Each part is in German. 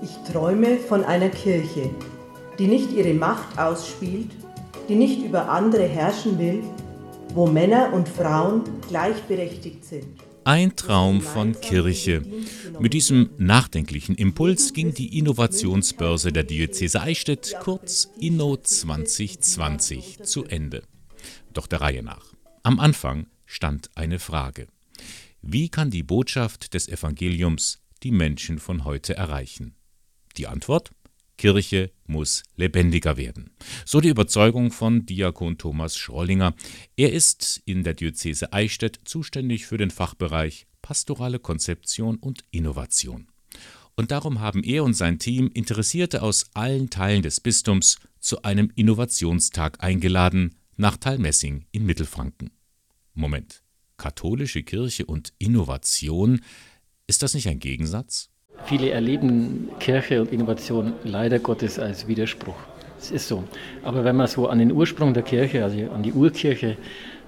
Ich träume von einer Kirche, die nicht ihre Macht ausspielt, die nicht über andere herrschen will, wo Männer und Frauen gleichberechtigt sind. Ein Traum von Kirche. Mit diesem nachdenklichen Impuls ging die Innovationsbörse der Diözese Eichstätt, kurz Inno 2020, zu Ende. Doch der Reihe nach. Am Anfang stand eine Frage. Wie kann die Botschaft des Evangeliums die Menschen von heute erreichen? Die Antwort? Kirche muss lebendiger werden. So die Überzeugung von Diakon Thomas Schrollinger. Er ist in der Diözese Eichstätt zuständig für den Fachbereich Pastorale Konzeption und Innovation. Und darum haben er und sein Team Interessierte aus allen Teilen des Bistums zu einem Innovationstag eingeladen nach Talmessing in Mittelfranken. Moment, katholische Kirche und Innovation, ist das nicht ein Gegensatz? Viele erleben Kirche und Innovation leider Gottes als Widerspruch. Es ist so. Aber wenn man so an den Ursprung der Kirche, also an die Urkirche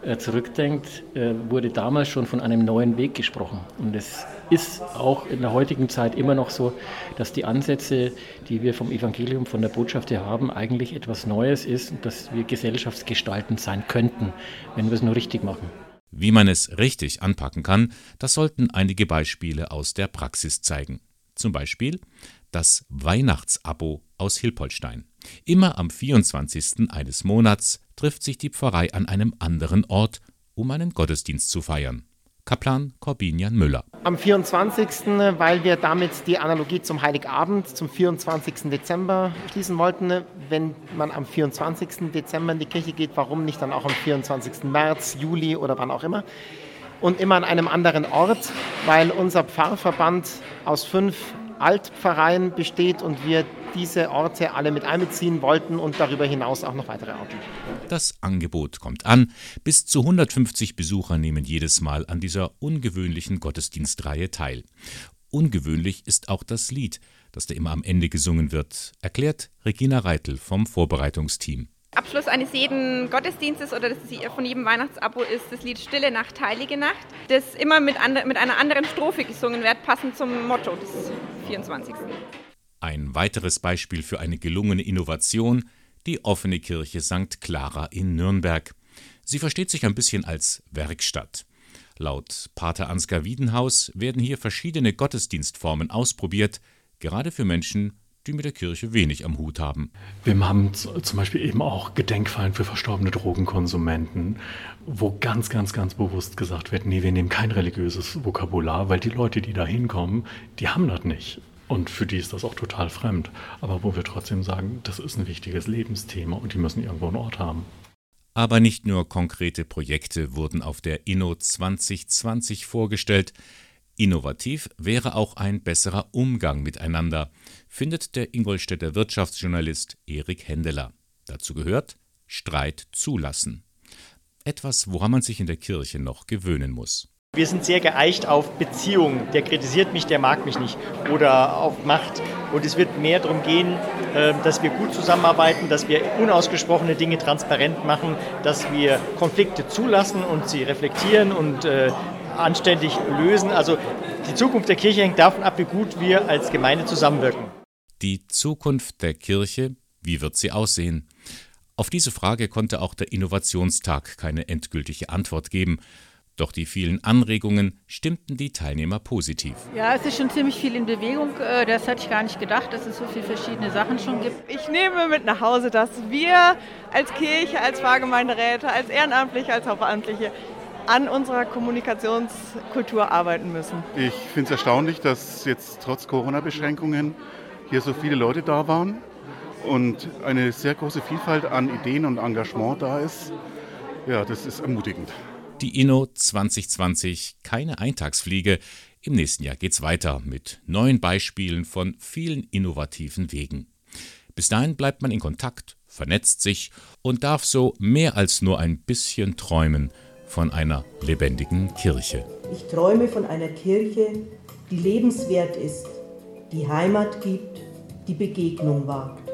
äh, zurückdenkt, äh, wurde damals schon von einem neuen Weg gesprochen. Und es ist auch in der heutigen Zeit immer noch so, dass die Ansätze, die wir vom Evangelium, von der Botschaft her haben, eigentlich etwas Neues ist und dass wir gesellschaftsgestaltend sein könnten, wenn wir es nur richtig machen. Wie man es richtig anpacken kann, das sollten einige Beispiele aus der Praxis zeigen. Zum Beispiel das Weihnachtsabo aus Hilpolstein. Immer am 24. eines Monats trifft sich die Pfarrei an einem anderen Ort, um einen Gottesdienst zu feiern. Kaplan Corbinian Müller. Am 24., weil wir damit die Analogie zum Heiligabend, zum 24. Dezember schließen wollten. Wenn man am 24. Dezember in die Kirche geht, warum nicht dann auch am 24. März, Juli oder wann auch immer? Und immer an einem anderen Ort, weil unser Pfarrverband aus fünf Altpfarreien besteht und wir diese Orte alle mit einbeziehen wollten und darüber hinaus auch noch weitere Orte. Das Angebot kommt an. Bis zu 150 Besucher nehmen jedes Mal an dieser ungewöhnlichen Gottesdienstreihe teil. Ungewöhnlich ist auch das Lied, das da immer am Ende gesungen wird, erklärt Regina Reitel vom Vorbereitungsteam. Abschluss eines jeden Gottesdienstes oder von jedem Weihnachtsabo ist das Lied Stille Nacht, Heilige Nacht, das immer mit, andre, mit einer anderen Strophe gesungen wird, passend zum Motto des 24. Ein weiteres Beispiel für eine gelungene Innovation, die offene Kirche St. Clara in Nürnberg. Sie versteht sich ein bisschen als Werkstatt. Laut Pater Ansgar Wiedenhaus werden hier verschiedene Gottesdienstformen ausprobiert, gerade für Menschen, die mit der Kirche wenig am Hut haben. Wir haben zum Beispiel eben auch Gedenkfallen für verstorbene Drogenkonsumenten, wo ganz, ganz, ganz bewusst gesagt wird, nee, wir nehmen kein religiöses Vokabular, weil die Leute, die da hinkommen, die haben das nicht. Und für die ist das auch total fremd. Aber wo wir trotzdem sagen, das ist ein wichtiges Lebensthema und die müssen irgendwo einen Ort haben. Aber nicht nur konkrete Projekte wurden auf der Inno 2020 vorgestellt. Innovativ wäre auch ein besserer Umgang miteinander, findet der Ingolstädter Wirtschaftsjournalist Erik Händeler. Dazu gehört Streit zulassen. Etwas, woran man sich in der Kirche noch gewöhnen muss. Wir sind sehr geeicht auf Beziehungen. Der kritisiert mich, der mag mich nicht. Oder auf Macht. Und es wird mehr darum gehen, ähm, dass wir gut zusammenarbeiten, dass wir unausgesprochene Dinge transparent machen, dass wir Konflikte zulassen und sie reflektieren und äh, anständig lösen. Also die Zukunft der Kirche hängt davon ab, wie gut wir als Gemeinde zusammenwirken. Die Zukunft der Kirche, wie wird sie aussehen? Auf diese Frage konnte auch der Innovationstag keine endgültige Antwort geben. Doch die vielen Anregungen stimmten die Teilnehmer positiv. Ja, es ist schon ziemlich viel in Bewegung. Äh, das hätte ich gar nicht gedacht, dass es so viele verschiedene Sachen schon gibt. Ich nehme mit nach Hause, dass wir als Kirche, als Pfarrgemeinderäte, als Ehrenamtliche, als Hauptamtliche an unserer Kommunikationskultur arbeiten müssen. Ich finde es erstaunlich, dass jetzt trotz Corona-Beschränkungen hier so viele Leute da waren und eine sehr große Vielfalt an Ideen und Engagement da ist. Ja, das ist ermutigend. Die Inno 2020, keine Eintagsfliege. Im nächsten Jahr geht's weiter mit neuen Beispielen von vielen innovativen Wegen. Bis dahin bleibt man in Kontakt, vernetzt sich und darf so mehr als nur ein bisschen träumen von einer lebendigen Kirche. Ich träume von einer Kirche, die lebenswert ist, die Heimat gibt, die Begegnung wagt.